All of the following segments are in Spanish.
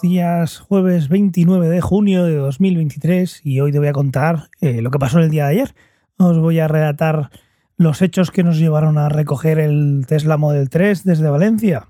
días. Jueves 29 de junio de 2023 y hoy te voy a contar eh, lo que pasó el día de ayer. Os voy a relatar los hechos que nos llevaron a recoger el Tesla Model 3 desde Valencia.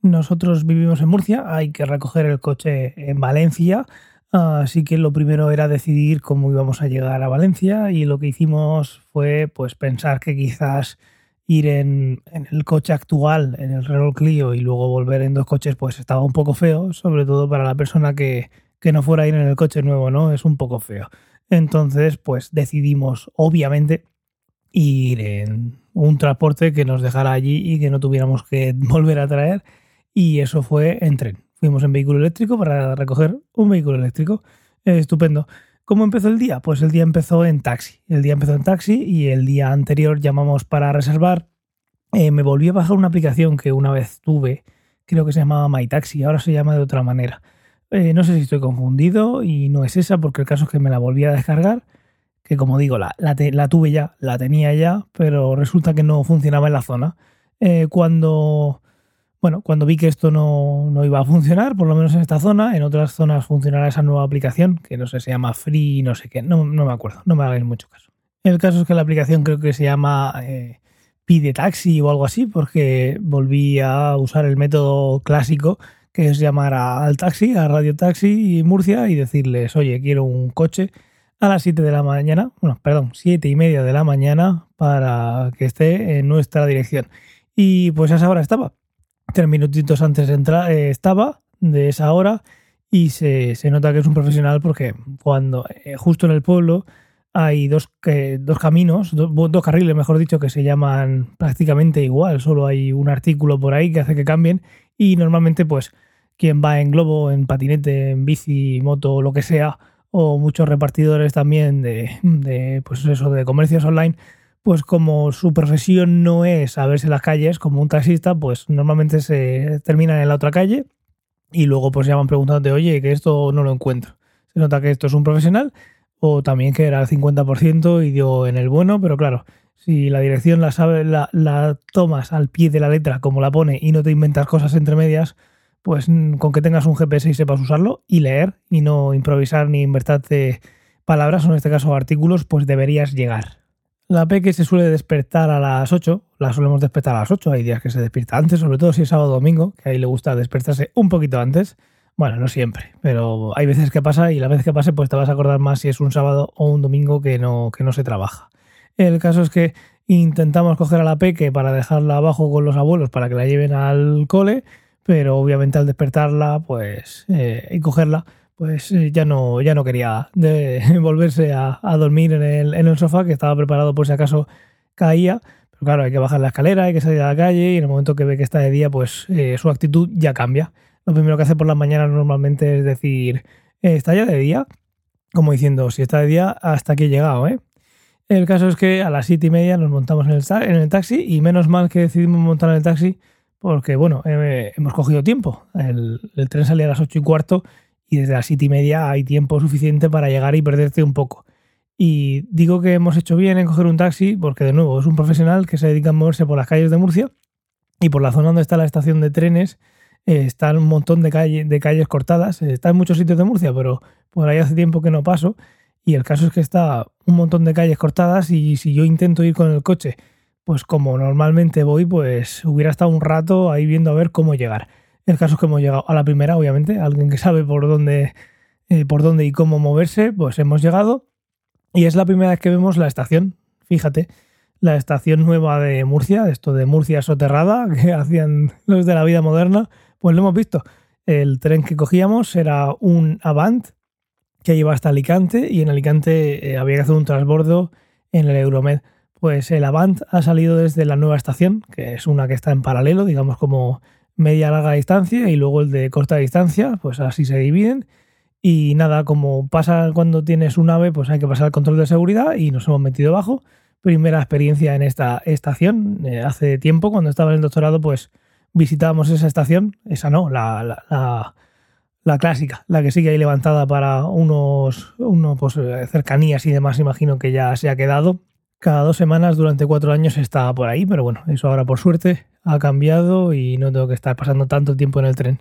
Nosotros vivimos en Murcia, hay que recoger el coche en Valencia, así que lo primero era decidir cómo íbamos a llegar a Valencia y lo que hicimos fue pues pensar que quizás ir en, el coche actual, en el Renault Clio, y luego volver en dos coches, pues estaba un poco feo, sobre todo para la persona que, que no fuera a ir en el coche nuevo, ¿no? Es un poco feo. Entonces, pues decidimos, obviamente, ir en un transporte que nos dejara allí y que no tuviéramos que volver a traer. Y eso fue en tren. Fuimos en vehículo eléctrico para recoger un vehículo eléctrico. estupendo. ¿Cómo empezó el día? Pues el día empezó en taxi. El día empezó en taxi y el día anterior llamamos para reservar. Eh, me volví a bajar una aplicación que una vez tuve, creo que se llamaba MyTaxi, ahora se llama de otra manera. Eh, no sé si estoy confundido y no es esa porque el caso es que me la volví a descargar, que como digo, la, la, tuve ya, la tenía ya, pero resulta que no funcionaba en la zona. Eh, cuando bueno, cuando vi que esto no, iba a funcionar, por lo menos en esta zona, en otras zonas funcionará esa nueva aplicación, que no sé, se llama Free, no sé qué, no, me acuerdo, no me hagáis mucho caso. El caso es que la aplicación creo que se llama eh, Pide Taxi o algo así, porque volví a usar el método clásico, que es llamar al taxi, a Radio Taxi y Murcia, y decirles, oye, quiero un coche a las 7 de la mañana, bueno, perdón, 7 y media de la mañana para que esté en nuestra dirección. Y pues a esa hora estaba tres minutitos antes de entrar eh, estaba de esa hora y se, nota que es un profesional porque cuando eh, justo en el pueblo hay dos, dos caminos, dos carriles, mejor dicho, que se llaman prácticamente igual, solo hay un artículo por ahí que hace que cambien y normalmente pues quien va en globo, en patinete, en bici, moto, lo que sea, o muchos repartidores también de, de pues eso, de comercios online, pues como su profesión no es a verse las calles como un taxista, pues normalmente se terminan en la otra calle y luego pues llaman preguntándote, oye, que esto no lo encuentro. Se nota que esto es un profesional o también que era el 50% y dio en el bueno, pero claro, si la dirección la, sabe, la, la tomas al pie de la letra como la pone y no te inventas cosas entre medias, pues mm, con que tengas un GPS y sepas usarlo y leer y no improvisar ni invertarte palabras o en este caso artículos, pues deberías llegar. La Peque se suele despertar a las 8, la solemos despertar a las 8, hay días que se despierta antes, sobre todo si es sábado o domingo, que ahí le gusta despertarse un poquito antes. Bueno, no siempre, pero hay veces que pasa y la vez que pase pues te vas a acordar más si es un sábado o un domingo que no, que no se trabaja. El caso es que intentamos coger a la Peque para dejarla abajo con los abuelos para que la lleven al cole, pero obviamente al despertarla pues eh, y cogerla pues eh, ya no, ya no quería volverse a, dormir en el, en sofá, que estaba preparado por si acaso caía. Pero claro, hay que bajar la escalera, hay que salir a la calle y en el momento que ve que está de día, pues eh, su actitud ya cambia. Lo primero que hace por las mañanas normalmente es decir, eh, está ya de día, como diciendo, si está de día, hasta aquí he llegado, ¿eh? El caso es que a las siete y media nos montamos en el, en el taxi y menos mal que decidimos montar en el taxi porque, bueno, hemos cogido tiempo. El, el, tren salía a las ocho y cuarto y desde las siete y media hay tiempo suficiente para llegar y perderte un poco. Y digo que hemos hecho bien en coger un taxi porque, de nuevo, es un profesional que se dedica a moverse por las calles de Murcia y por la zona donde está la estación de trenes eh, están un montón de, de calles cortadas. Está en muchos sitios de Murcia, pero por ahí hace tiempo que no paso. Y el caso es que está un montón de calles cortadas y si yo intento ir con el coche, pues como normalmente voy, pues hubiera estado un rato ahí viendo a ver cómo llegar. El caso es que hemos llegado a la primera, obviamente, alguien que sabe por dónde, eh, por dónde y cómo moverse, pues hemos llegado. Y es la primera vez que vemos la estación, fíjate, la estación nueva de Murcia, esto de Murcia soterrada, que hacían los de la vida moderna, pues lo hemos visto. El tren que cogíamos era un Avant que iba hasta Alicante y en Alicante eh, había que hacer un transbordo en el Euromed. Pues el Avant ha salido desde la nueva estación, que es una que está en paralelo, digamos como media larga distancia y luego el de corta distancia, pues así se dividen. Y nada, como pasa cuando tienes un ave, pues hay que pasar el control de seguridad y nos hemos metido abajo. Primera experiencia en esta estación. Eh, hace tiempo, cuando estaba en el doctorado, pues visitábamos esa estación. Esa no, la, la, la, clásica, la que sigue ahí levantada para unos, unos pues, eh, cercanías y demás. Imagino que ya se ha quedado. Cada dos semanas durante cuatro años está por ahí, pero bueno, eso ahora por suerte ha cambiado y no tengo que estar pasando tanto tiempo en el tren.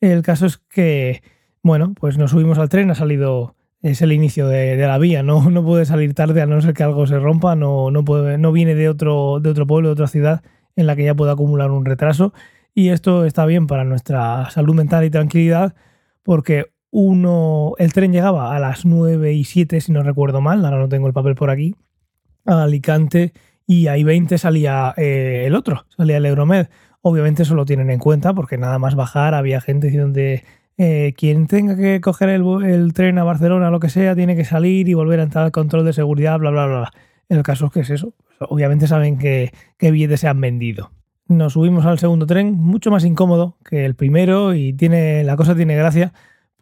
El caso es que, bueno, pues nos subimos al tren, ha salido, es el inicio de, la vía, no, no puede salir tarde a no ser que algo se rompa, no, no, puede, no viene de otro, de otro pueblo, de otra ciudad en la que ya pueda acumular un retraso. Y esto está bien para nuestra salud mental y tranquilidad, porque uno, el tren llegaba a las 9 y 7, si no recuerdo mal, ahora no tengo el papel por aquí, a Alicante y ahí 20 salía eh, el otro, salía el Euromed. Obviamente eso lo tienen en cuenta porque nada más bajar había gente diciendo eh, quien tenga que coger el, tren a Barcelona, lo que sea, tiene que salir y volver a entrar al control de seguridad, bla, bla, bla. El caso es que es eso. Obviamente saben que, que billetes se han vendido. Nos subimos al segundo tren, mucho más incómodo que el primero y tiene la cosa tiene gracia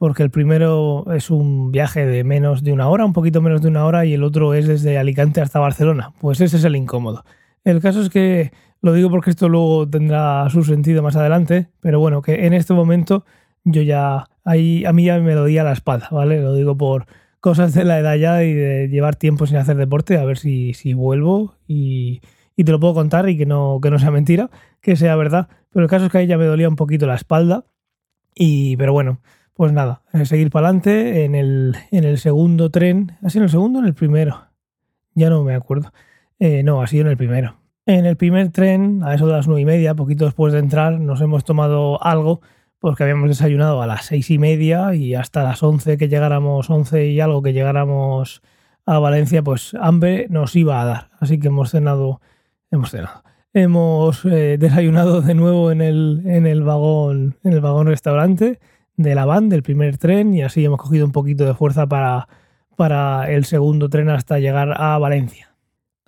porque el primero es un viaje de menos de una hora, un poquito menos de una hora, y el otro es desde Alicante hasta Barcelona. Pues ese es el incómodo. El caso es que, lo digo porque esto luego tendrá su sentido más adelante, pero bueno, que en este momento yo ya, ahí a mí ya me lo di a la espalda, ¿vale? Lo digo por cosas de la edad ya y de llevar tiempo sin hacer deporte, a ver si, si vuelvo y, y te lo puedo contar y que no, que no sea mentira, que sea verdad. Pero el caso es que ahí ya me dolía un poquito la espalda, y, pero bueno, pues nada, eh, seguir para adelante en el, en el segundo tren. ¿Ha sido en el segundo o en el primero? Ya no me acuerdo. Eh, no, ha sido en el primero. En el primer tren, a eso de las nueve y media, poquito después de entrar, nos hemos tomado algo porque habíamos desayunado a las seis y media y hasta las once que llegáramos, once y algo que llegáramos a Valencia, pues hambre nos iba a dar. Así que hemos cenado, hemos cenado. Hemos eh, desayunado de nuevo en el, en el vagón, en el vagón restaurante de la van, del primer tren, y así hemos cogido un poquito de fuerza para, para el segundo tren hasta llegar a Valencia.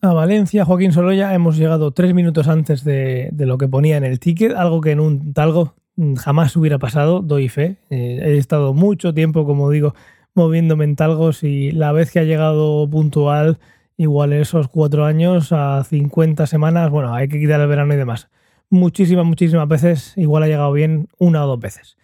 A Valencia, Joaquín Soloya, hemos llegado tres minutos antes de, lo que ponía en el ticket, algo que en un talgo jamás hubiera pasado, doy fe. Eh, he estado mucho tiempo, como digo, moviéndome en talgos y la vez que ha llegado puntual, igual esos cuatro años a 50 semanas, bueno, hay que quitar el verano y demás. Muchísimas, muchísimas veces, igual ha llegado bien una o dos veces.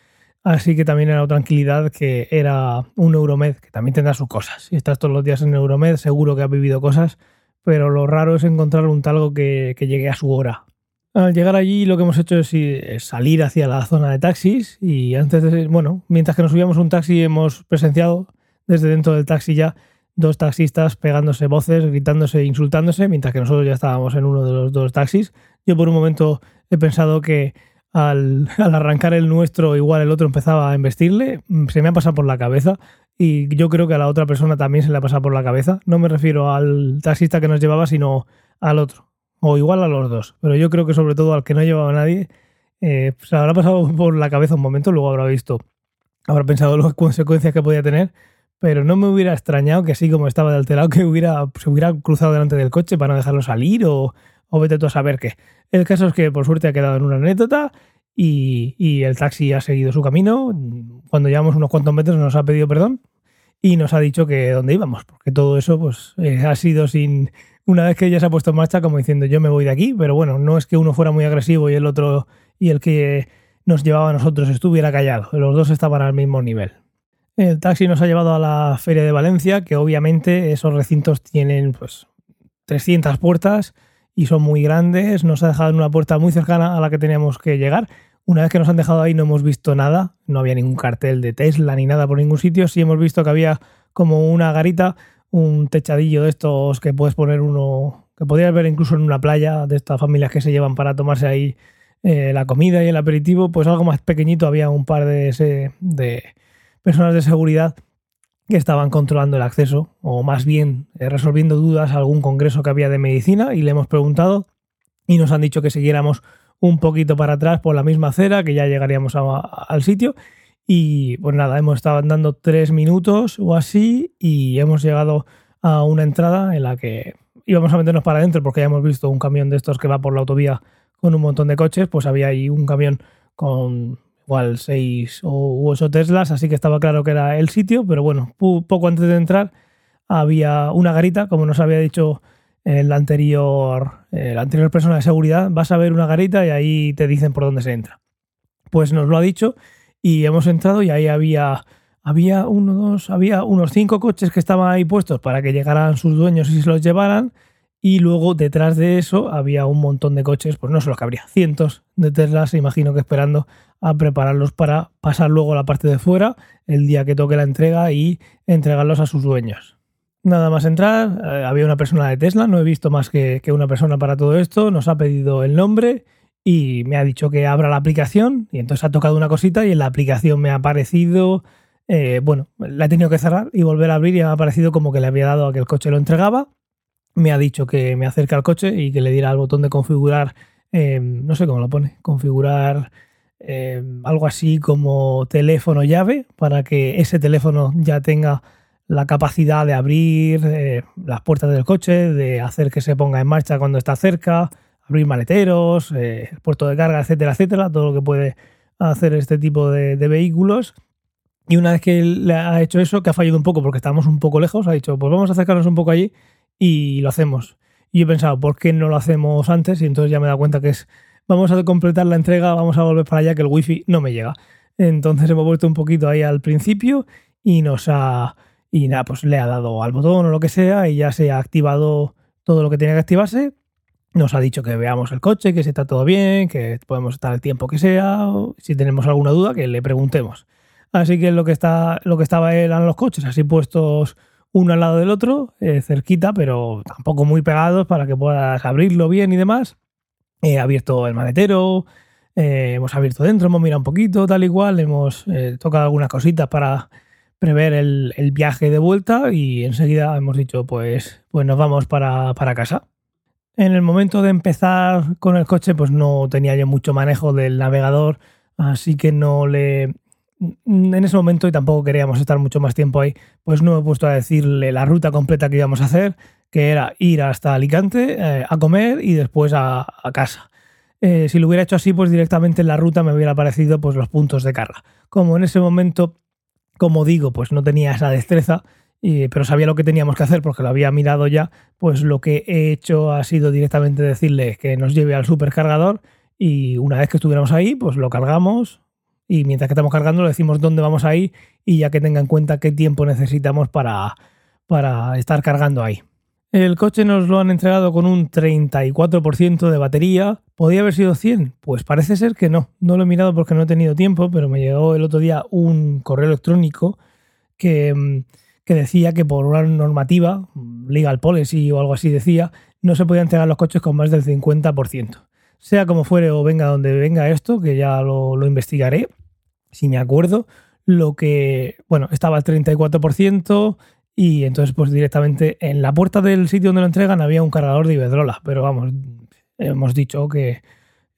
Así que también era tranquilidad que era un Euromed, que también tendrá sus cosas. Si estás todos los días en Euromed, seguro que has vivido cosas, pero lo raro es encontrar un talgo que, llegue a su hora. Al llegar allí lo que hemos hecho es, salir hacia la zona de taxis y antes de, bueno, mientras que nos subíamos un taxi hemos presenciado desde dentro del taxi ya dos taxistas pegándose voces, gritándose, insultándose, mientras que nosotros ya estábamos en uno de los dos taxis. Yo por un momento he pensado que al, arrancar el nuestro, igual el otro empezaba a embestirle, mm, se me ha pasado por la cabeza. Y yo creo que a la otra persona también se le ha pasado por la cabeza. No me refiero al taxista que nos llevaba, sino al otro, o igual a los dos, pero yo creo que sobre todo al que no llevaba a nadie, eh, se habrá pasado por la cabeza un momento, luego habrá visto, habrá pensado las consecuencias que podía tener, pero no me hubiera extrañado que así como estaba de alterado, que hubiera, se hubiera cruzado delante del coche para no dejarlo salir o, o vete tú a saber qué. El caso es que por suerte ha quedado en una anécdota y, el taxi ha seguido su camino. Cuando llevamos unos cuantos metros nos ha pedido perdón y nos ha dicho que dónde íbamos, porque todo eso pues eh, ha sido sin una vez que ella se ha puesto en marcha como diciendo yo me voy de aquí, pero bueno, no es que uno fuera muy agresivo y el otro y el que nos llevaba a nosotros estuviera callado, los dos estaban al mismo nivel. El taxi nos ha llevado a la Feria de Valencia, que obviamente esos recintos tienen pues 300 puertas, y son muy grandes. Nos ha dejado en una puerta muy cercana a la que teníamos que llegar. Una vez que nos han dejado ahí no hemos visto nada, no había ningún cartel de Tesla ni nada por ningún sitio. Sí hemos visto que había como una garita, un techadillo de estos que puedes poner uno, que podrías ver incluso en una playa de estas familias que se llevan para tomarse ahí eh, la comida y el aperitivo, pues algo más pequeñito había un par de, de personas de seguridad que estaban controlando el acceso, o más bien eh, resolviendo dudas a algún congreso que había de medicina, y le hemos preguntado y nos han dicho que siguiéramos un poquito para atrás por la misma acera, que ya llegaríamos al sitio. Y pues nada, hemos estado andando tres minutos o así y hemos llegado a una entrada en la que íbamos a meternos para adentro porque ya hemos visto un camión de estos que va por la autovía con un montón de coches, pues había ahí un camión con igual seis o ocho Teslas, así que estaba claro que era el sitio, pero bueno, poco antes de entrar había una garita, como nos había dicho el anterior, la anterior persona de seguridad, vas a ver una garita y ahí te dicen por dónde se entra. Pues nos lo ha dicho y hemos entrado y ahí había había uno, dos, había unos cinco coches que estaban ahí puestos para que llegaran sus dueños y se los llevaran Y luego detrás de eso había un montón de coches, pues no solo que habría, cientos de Teslas, imagino que esperando a prepararlos para pasar luego a la parte de fuera el día que toque la entrega y entregarlos a sus dueños. Nada más entrar, eh, había una persona de Tesla, no he visto más que, una persona para todo esto, nos ha pedido el nombre y me ha dicho que abra la aplicación y entonces ha tocado una cosita y en la aplicación me ha aparecido, eh, bueno, la he tenido que cerrar y volver a abrir y me ha aparecido como que le había dado a que el coche lo entregaba me ha dicho que me acerque al coche y que le diera al botón de configurar, em, no sé cómo lo pone, configurar em, algo así como teléfono llave para que ese teléfono ya tenga la capacidad de abrir eh, las puertas del coche, de hacer que se ponga en marcha cuando está cerca, abrir maleteros, eh, puerto de carga, etcétera, etcétera, todo lo que puede hacer este tipo de, vehículos. Y una vez que le ha hecho eso, que ha fallado un poco porque estamos un poco lejos, ha dicho, pues vamos a acercarnos un poco allí y lo hacemos. Y he pensado, ¿por qué no lo hacemos antes? Y entonces ya me he dado cuenta que es, vamos a completar la entrega, vamos a volver para allá, que el wifi no me llega. Entonces hemos vuelto un poquito ahí al principio y nos ha, y nada, pues le ha dado al botón o lo que sea y ya se ha activado todo lo que tenía que activarse. Nos ha dicho que veamos el coche, que está todo bien, que podemos estar el tiempo que sea. si tenemos alguna duda, que le preguntemos. Así que lo que está, lo que estaba eran los coches, así puestos uno al lado del otro, eh, cerquita, pero tampoco muy pegados para que puedas abrirlo bien y demás. He abierto el maletero, eh, hemos abierto dentro, hemos mirado un poquito, tal y cual, hemos eh, tocado algunas cositas para prever el, viaje de vuelta y enseguida hemos dicho, pues, pues nos vamos para, para casa. En el momento de empezar con el coche, pues no tenía yo mucho manejo del navegador, así que no le, en ese momento y tampoco queríamos estar mucho más tiempo ahí, pues no me he puesto a decirle la ruta completa que íbamos a hacer, que era ir hasta Alicante eh, a comer y después a, casa. Eh, si lo hubiera hecho así, pues directamente en la ruta me hubiera aparecido pues los puntos de carga. Como en ese momento, como digo, pues no tenía esa destreza, pero sabía lo que teníamos que hacer porque lo había mirado ya, pues lo que he hecho ha sido directamente decirle que nos lleve al supercargador y una vez que estuviéramos ahí, pues lo cargamos, y mientras que estamos cargando le decimos dónde vamos a ir y ya que tenga en cuenta qué tiempo necesitamos para, para estar cargando ahí. El coche nos lo han entregado con un 34% de batería. ¿Podría haber sido 100? Pues parece ser que no. No lo he mirado porque no he tenido tiempo, pero me llegó el otro día un correo electrónico que, mm, que decía que por una normativa, legal policy o algo así decía, no se podían entregar los coches con más del 50%. Sea como fuere o venga donde venga esto, que ya lo, lo investigaré, si me acuerdo, lo que, bueno, estaba al 34% y entonces pues directamente en la puerta del sitio donde lo entregan había un cargador de Iberdrola, pero vamos, hemos dicho que,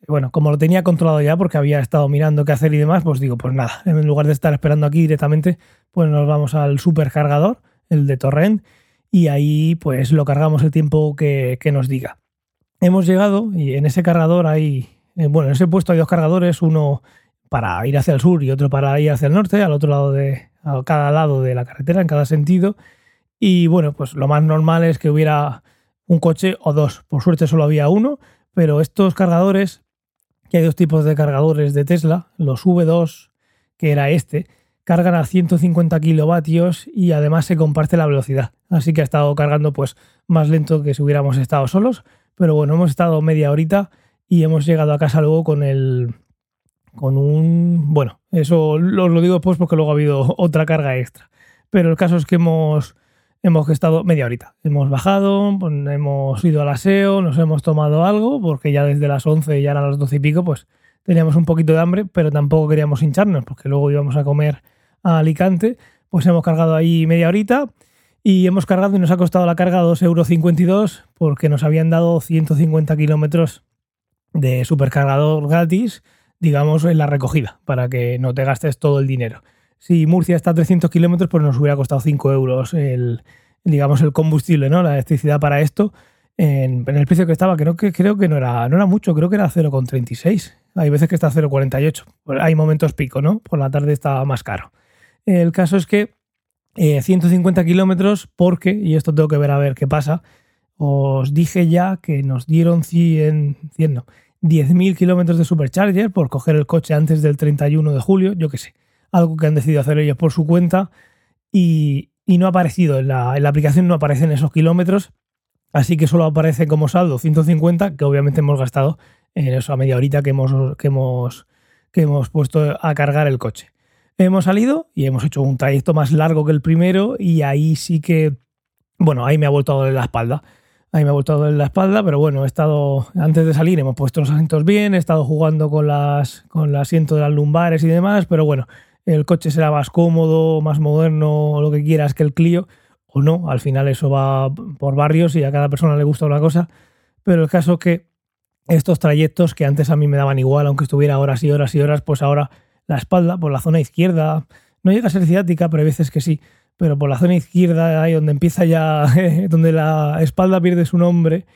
bueno, como lo tenía controlado ya porque había estado mirando qué hacer y demás, pues digo, pues nada, en lugar de estar esperando aquí directamente, pues nos vamos al supercargador, el de Torrent, y ahí pues lo cargamos el tiempo que, que nos diga. Hemos llegado y en ese cargador hay, eh, bueno, en ese puesto hay dos cargadores, uno para ir hacia el sur y otro para ir hacia el norte, al otro lado de, a cada lado de la carretera, en cada sentido. Y bueno, pues lo más normal es que hubiera un coche o dos. Por suerte solo había uno, pero estos cargadores, que hay dos tipos de cargadores de Tesla, los V2, que era este, cargan a 150 kilovatios y además se comparte la velocidad. Así que ha estado cargando pues más lento que si hubiéramos estado solos. Pero bueno, hemos estado media horita y hemos llegado a casa luego con el, con un... Bueno, eso lo, lo digo después porque luego ha habido otra carga extra. Pero el caso es que hemos, hemos estado media horita. Hemos bajado, pues, hemos ido al aseo, nos hemos tomado algo, porque ya desde las 11 y ya eran las 12 y pico, pues teníamos un poquito de hambre, pero tampoco queríamos hincharnos, porque luego íbamos a comer a Alicante. Pues hemos cargado ahí media horita y hemos cargado y nos ha costado la carga 2,52 euros porque nos habían dado 150 kilómetros de supercargador gratis digamos, en la recogida, para que no te gastes todo el dinero. Si Murcia está a 300 kilómetros, pues nos hubiera costado 5 euros el, digamos, el combustible, ¿no? La electricidad para esto. En, el precio que estaba, creo que, creo que no, era, no era mucho, creo que era 0,36. Hay veces que está a 0,48. Hay momentos pico, ¿no? Por la tarde estaba más caro. El caso es que 150 eh, kilómetros, porque, y esto tengo que ver a ver qué pasa, os dije ya que nos dieron 100, 100 no, 10.000 kilómetros de supercharger por coger el coche antes del 31 de julio, yo qué sé, algo que han decidido hacer ellos por su cuenta y, no ha aparecido, en la, aplicación no aparecen esos kilómetros Así que solo aparece como saldo 150, que obviamente hemos gastado en eso a media horita que hemos, que hemos, que hemos puesto a cargar el coche. Hemos salido y hemos hecho un trayecto más largo que el primero y ahí sí que, bueno, ahí me ha vuelto a doler la espalda. Ahí me ha vuelto la espalda, pero bueno, he estado, antes de salir hemos puesto los asientos bien, he estado jugando con, las, con el asiento de las lumbares y demás, pero bueno, el coche será más cómodo, más moderno, lo que quieras que el Clio, o no, al final eso va por barrios y a cada persona le gusta una cosa, pero el caso es que estos trayectos que antes a mí me daban igual, aunque estuviera horas y horas y horas, pues ahora la espalda por la zona izquierda, no llega a ser ciática, pero hay veces que sí, pero por la zona izquierda, ahí donde empieza ya, donde la espalda pierde su nombre,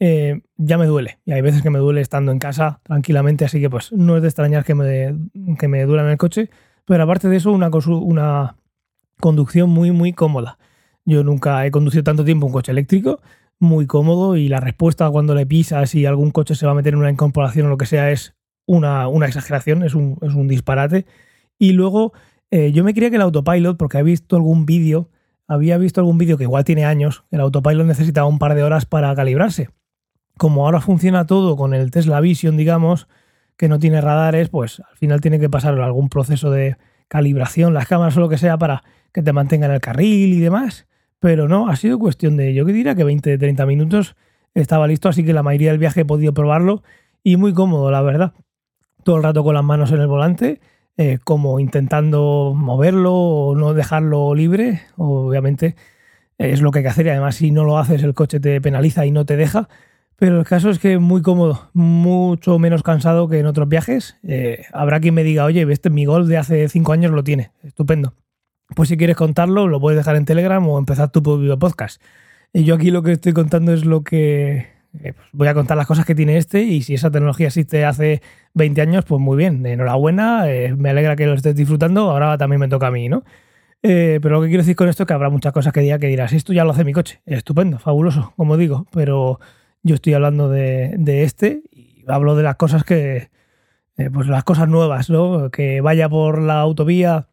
eh, ya me duele. Y hay veces que me duele estando en casa tranquilamente, así que pues no es de extrañar que me, que me duela en el coche, pero aparte de eso, una, una conducción muy, muy cómoda. Yo nunca he conducido tanto tiempo un coche eléctrico, muy cómodo, y la respuesta cuando le pisas y algún coche se va a meter en una incorporación o lo que sea es una, exageración, es un, es un, disparate. Y luego eh, yo me creía que el autopilot, porque he visto algún vídeo, había visto algún vídeo que igual tiene años, el autopilot necesitaba un par de horas para calibrarse. Como ahora funciona todo con el Tesla Vision, digamos, que no tiene radares, pues al final tiene que pasar algún proceso de calibración, las cámaras o lo que sea, para que te mantengan el carril y demás. Pero no, ha sido cuestión de, yo que diría que 20-30 minutos estaba listo, así que la mayoría del viaje he podido probarlo y muy cómodo, la verdad todo el rato con las manos en el volante, eh, como intentando moverlo o no dejarlo libre. Obviamente es lo que hay que hacer y además si no lo haces el coche te penaliza y no te deja. Pero el caso es que muy cómodo, mucho menos cansado que en otros viajes. Eh, habrá quien me diga, oye, este mi gol de hace cinco años lo tiene, estupendo. Pues si quieres contarlo, lo puedes dejar en Telegram o empezar tu podcast. Y yo aquí lo que estoy contando es lo que eh, pues voy a contar las cosas que tiene este y si esa tecnología existe hace 20 años, pues muy bien, enhorabuena, eh, me alegra que lo estés disfrutando, ahora también me toca a mí, ¿no? Eh, pero lo que quiero decir con esto es que habrá muchas cosas que diga que dirás, esto ya lo hace mi coche, estupendo, fabuloso, como digo, pero yo estoy hablando de, este y hablo de las cosas que, pues las cosas nuevas, ¿no? Que vaya por la autovía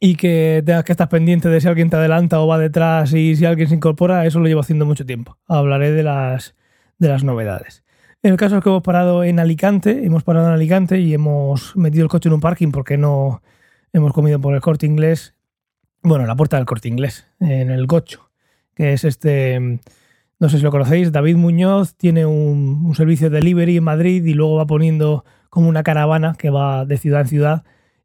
y que tengas que estar pendiente de si alguien te adelanta o va detrás y si alguien se incorpora, eso lo llevo haciendo mucho tiempo. Hablaré de las de las novedades. En el caso es que hemos parado en Alicante, hemos parado en Alicante y hemos metido el coche en un parking porque no hemos comido por el corte inglés, bueno, la puerta del corte inglés, en el Gocho, que es este, no sé si lo conocéis, David Muñoz tiene un, servicio de delivery en Madrid y luego va poniendo como una caravana que va de ciudad en ciudad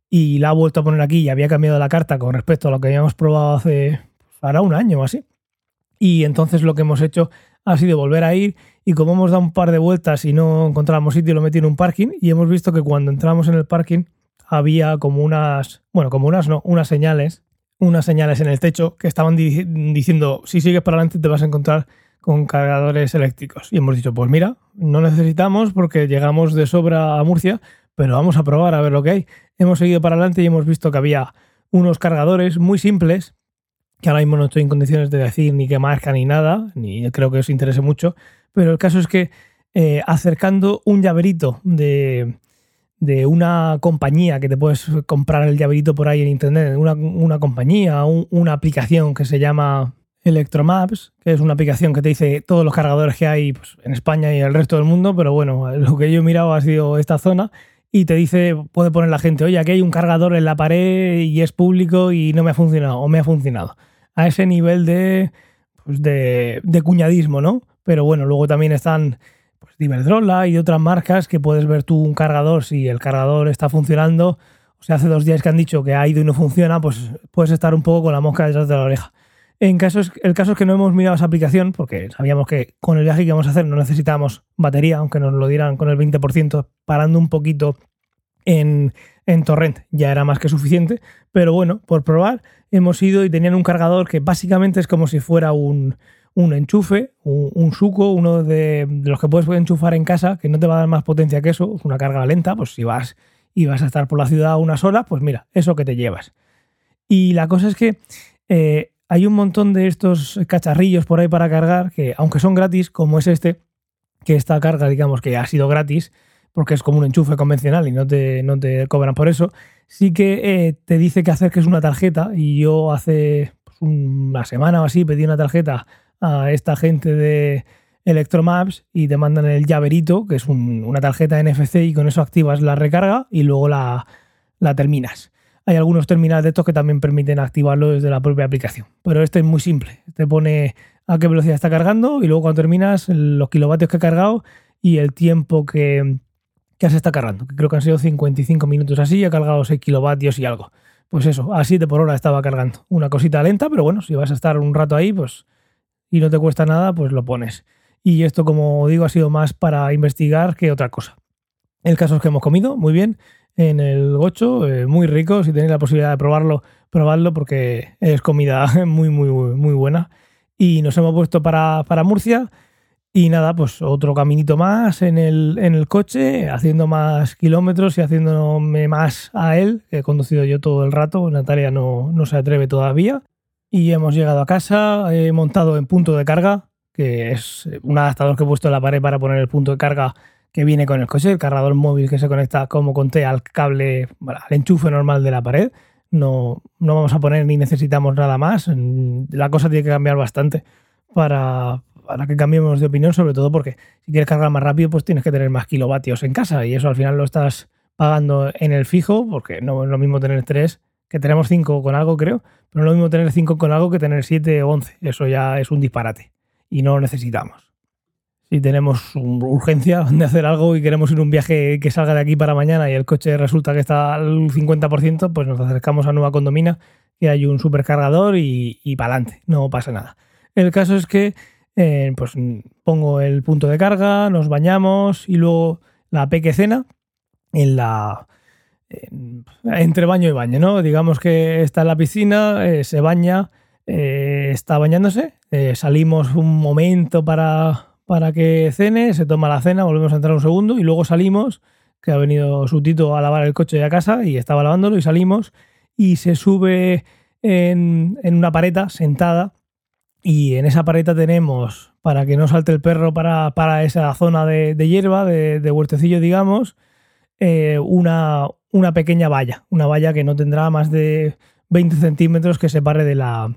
y la ha vuelto a poner aquí y había cambiado la carta con respecto a lo que habíamos probado hace, para un año o así. Y entonces lo que hemos hecho ha sido volver a ir y como hemos dado un par de vueltas y no encontrábamos sitio, lo metí en un parking y hemos visto que cuando entramos en el parking había como unas, bueno, como unas no, unas señales, unas señales en el techo que estaban diciendo, si sigues para adelante te vas a encontrar con cargadores eléctricos. Y hemos dicho, pues mira, no necesitamos porque llegamos de sobra a Murcia, pero vamos a probar a ver lo que hay. Hemos seguido para adelante y hemos visto que había unos cargadores muy simples que ahora mismo no estoy en condiciones de decir ni qué marca ni nada, ni creo que os interese mucho, pero el caso es que eh, acercando un llaverito de, una compañía que te puedes comprar el llaverito por ahí en internet, una, compañía, una aplicación que se llama Electromaps, que es una aplicación que te dice todos los cargadores que hay pues, en España y el resto del mundo, pero bueno, lo que yo he mirado ha sido esta zona y te dice, puede poner la gente, oye, aquí hay un cargador en la pared y es público y no me ha funcionado o me ha funcionado. A ese nivel de, pues de, cuñadismo, ¿no? Pero bueno, luego también están pues, Diverdrola y otras marcas que puedes ver tú un cargador, si el cargador está funcionando, o sea, hace dos días que han dicho que ha ido y no funciona, pues puedes estar un poco con la mosca detrás de la oreja. En caso el caso es que no hemos mirado esa aplicación porque sabíamos que con el viaje que íbamos a hacer no necesitábamos batería, aunque nos lo dieran con el 20%, parando un poquito en, en torrent ya era más que suficiente. Pero bueno, por probar, hemos ido y tenían un cargador que básicamente es como si fuera un, un enchufe, un, suco, uno de, los que puedes enchufar en casa, que no te va a dar más potencia que eso, es una carga lenta, pues si vas y vas a estar por la ciudad unas horas, pues mira, eso que te llevas. Y la cosa es que eh, hay un montón de estos cacharrillos por ahí para cargar que, aunque son gratis, como es este, que esta carga, digamos que ha sido gratis, porque es como un enchufe convencional y no te, no te cobran por eso, sí que eh, te dice que acerques una tarjeta y yo hace pues, una semana o así pedí una tarjeta a esta gente de Electromaps y te mandan el llaverito, que es una tarjeta NFC y con eso activas la recarga y luego la, la terminas. Hay algunos terminales de estos que también permiten activarlo desde la propia aplicación, pero este es muy simple. Te pone a qué velocidad está cargando y luego cuando terminas los kilovatios que ha cargado y el tiempo que, que se está cargando, que creo que han sido 55 minutos así ha cargado 6 kilovatios y algo. Pues eso, a 7 por hora estaba cargando. Una cosita lenta, pero bueno, si vas a estar un rato ahí, pues y no te cuesta nada, pues lo pones. Y esto, como digo, ha sido más para investigar que otra cosa. El caso es que hemos comido muy bien en el gocho, eh, muy rico. Si tenéis la posibilidad de probarlo, probadlo porque es comida muy, muy, muy buena. Y nos hemos puesto para, para Murcia. Y nada, pues otro caminito más en el, en el coche, haciendo más kilómetros y haciéndome más a él, que he conducido yo todo el rato. Natalia no, no se atreve todavía. Y hemos llegado a casa, he montado en punto de carga, que es un adaptador que he puesto en la pared para poner el punto de carga que viene con el coche, el cargador móvil que se conecta, como conté, al cable, al enchufe normal de la pared. No, no vamos a poner ni necesitamos nada más. La cosa tiene que cambiar bastante para, para que cambiemos de opinión, sobre todo porque si quieres cargar más rápido, pues tienes que tener más kilovatios en casa y eso al final lo estás pagando en el fijo, porque no es lo mismo tener tres, que tenemos cinco con algo, creo, pero no es lo mismo tener cinco con algo que tener siete o once. Eso ya es un disparate y no lo necesitamos. Si tenemos urgencia de hacer algo y queremos ir un viaje que salga de aquí para mañana y el coche resulta que está al 50%, pues nos acercamos a Nueva Condomina, que hay un supercargador y, y para adelante, no pasa nada. El caso es que eh, pues pongo el punto de carga, nos bañamos y luego la pequecena en la entre baño y baño, ¿no? Digamos que está en la piscina, eh, se baña, eh, está bañándose, salimos un momento para, para que cene, se toma la cena, volvemos a entrar un segundo y luego salimos, que ha venido su tito a lavar el coche de a casa y estaba lavándolo y salimos y se sube en, en una pareta sentada y en esa pareta tenemos, para que no salte el perro para, esa zona de, hierba, de, huertecillo, digamos, eh, una, una, pequeña valla. Una valla que no tendrá más de 20 centímetros que separe de la,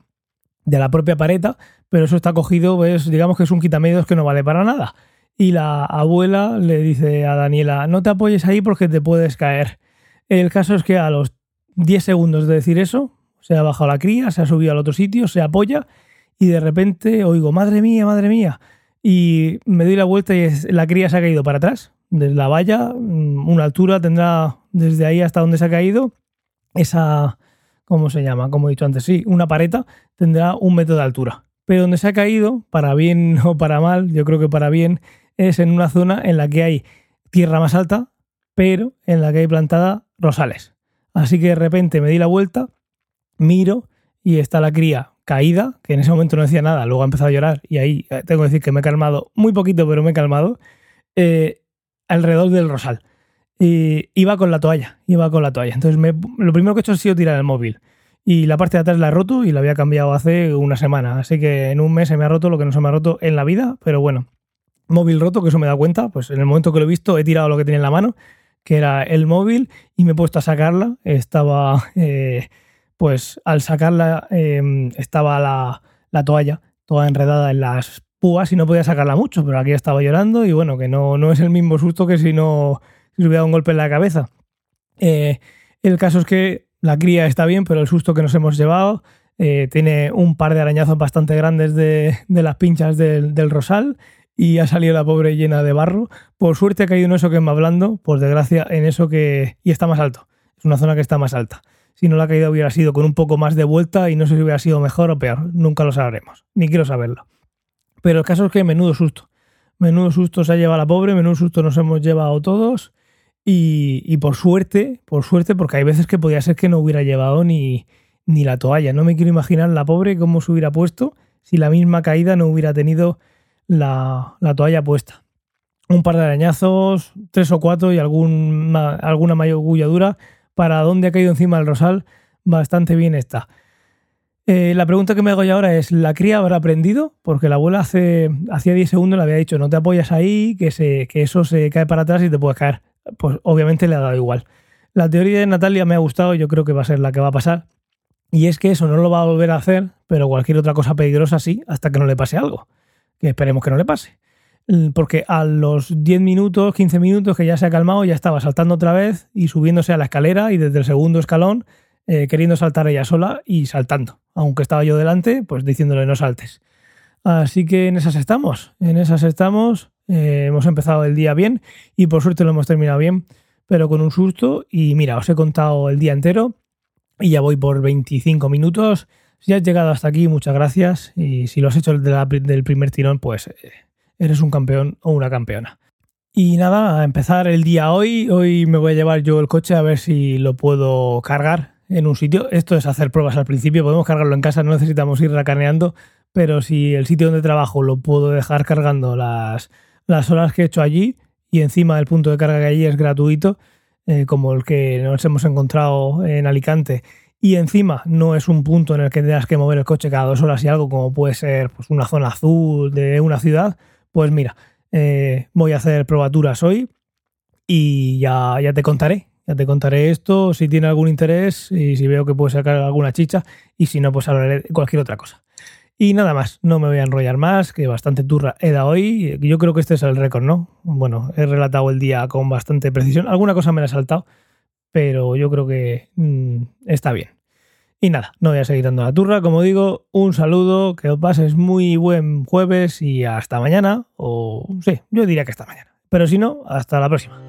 de la propia pareta, pero eso está cogido, pues, digamos que es un quitamedios que no vale para nada. Y la abuela le dice a Daniela, no te apoyes ahí porque te puedes caer. El caso es que a los 10 segundos de decir eso, se ha bajado la cría, se ha subido al otro sitio, se apoya y de repente oigo, madre mía, madre mía. Y me doy la vuelta y la cría se ha caído para atrás, desde la valla, mm, una altura tendrá desde ahí hasta donde se ha caído, esa, ¿cómo se llama? Como he dicho antes, sí, una pareta tendrá un metro de altura. Pero donde se ha caído, para bien o para mal, yo creo que para bien, es en una zona en la que hay tierra más alta, pero en la que hay plantada rosales. Así que de repente me di la vuelta, miro y está la cría caída, que en ese momento no decía nada, luego ha empezado a llorar y ahí eh, tengo que decir que me he calmado, muy poquito, pero me he calmado, eh, alrededor del rosal. Y iba con la toalla, iba con la toalla. Entonces lo primero que he hecho ha sido tirar el móvil. Y la parte de atrás la he roto y la había cambiado hace una semana. Así que en un mes se me ha roto lo que no se me ha roto en la vida, pero bueno. Móvil roto, que eso me da cuenta, pues en el momento que lo he visto he tirado lo que tenía en la mano, que era el móvil, y me he puesto a sacarla. Estaba... Eh, pues al sacarla em, estaba la, toalla toda enredada en las púas y no podía sacarla mucho, pero aquí estaba llorando y bueno, que no, no es el mismo susto que si no si hubiera un golpe en la cabeza. Eh, el caso es que la cría está bien, pero el susto que nos hemos llevado eh, tiene un par de arañazos bastante grandes de, las pinchas del, rosal y ha salido la pobre llena de barro. Por suerte ha caído en eso que me hablando, por desgracia en eso que... y está más alto. Es una zona que está más alta si no la caída hubiera sido con un poco más de vuelta y no sé si hubiera sido mejor o peor. Nunca lo sabremos, ni quiero saberlo. Pero el caso es que menudo susto. Menudo susto se ha llevado la pobre, menudo susto nos hemos llevado todos. Y, por suerte, por suerte, porque hay veces que podía ser que no hubiera llevado ni, ni la toalla. No me quiero imaginar la pobre cómo se hubiera puesto si la misma caída no hubiera tenido la, toalla puesta. Un par de arañazos, tres o cuatro y alguna, alguna mayor gulladura para dónde ha caído encima del rosal, bastante bien está. Eh, la pregunta que me hago yo ahora es, ¿la cría habrá aprendido? Porque la abuela hace, hacía 10 segundos le había dicho, no te apoyas ahí, que, que eso se cae para atrás y te puedes caer. Pues obviamente le ha dado igual. La teoría de Natalia me ha gustado, yo creo que va a ser la que va a pasar. Y es que eso no lo va a volver a hacer, pero cualquier otra cosa peligrosa sí, hasta que no le pase algo. Que esperemos que no le pase. Porque a los 10 minutos, 15 minutos que ya se ha calmado, ya estaba saltando otra vez y subiéndose a la escalera y desde el segundo escalón eh, queriendo saltar ella sola y saltando. Aunque estaba yo delante, pues diciéndole no saltes. Así que en esas estamos, en esas estamos. Eh, hemos empezado el día bien y por suerte lo hemos terminado bien, pero con un susto. Y mira, os he contado el día entero y ya voy por 25 minutos. Si has llegado hasta aquí, muchas gracias. Y si lo has hecho del primer tirón, pues eh, eres un campeón o una campeona. Y nada, a empezar el día hoy. Hoy me voy a llevar yo el coche a ver si lo puedo cargar en un sitio. Esto es hacer pruebas al principio. Podemos cargarlo en casa, no necesitamos ir racaneando. Pero si el sitio donde trabajo lo puedo dejar cargando las, las horas que he hecho allí y encima el punto de carga que allí es gratuito, eh, como el que nos hemos encontrado en Alicante, y encima no es un punto en el que tengas que mover el coche cada dos horas y algo, como puede ser pues, una zona azul de una ciudad, pues mira, eh, voy a hacer probaturas hoy y ya, ya te contaré. Ya te contaré esto si tiene algún interés y si veo que puedo sacar alguna chicha y si no, pues hablaré de cualquier otra cosa. Y nada más, no me voy a enrollar más, que bastante turra he dado hoy. Yo creo que este es el récord, ¿no? Bueno, he relatado el día con bastante precisión. Alguna cosa me la he saltado, pero yo creo que mm, está bien. Y nada, no voy a seguir dando la turra. Como digo, un saludo, que os pases muy buen jueves y hasta mañana. O sí, yo diría que hasta mañana. Pero si no, hasta la próxima.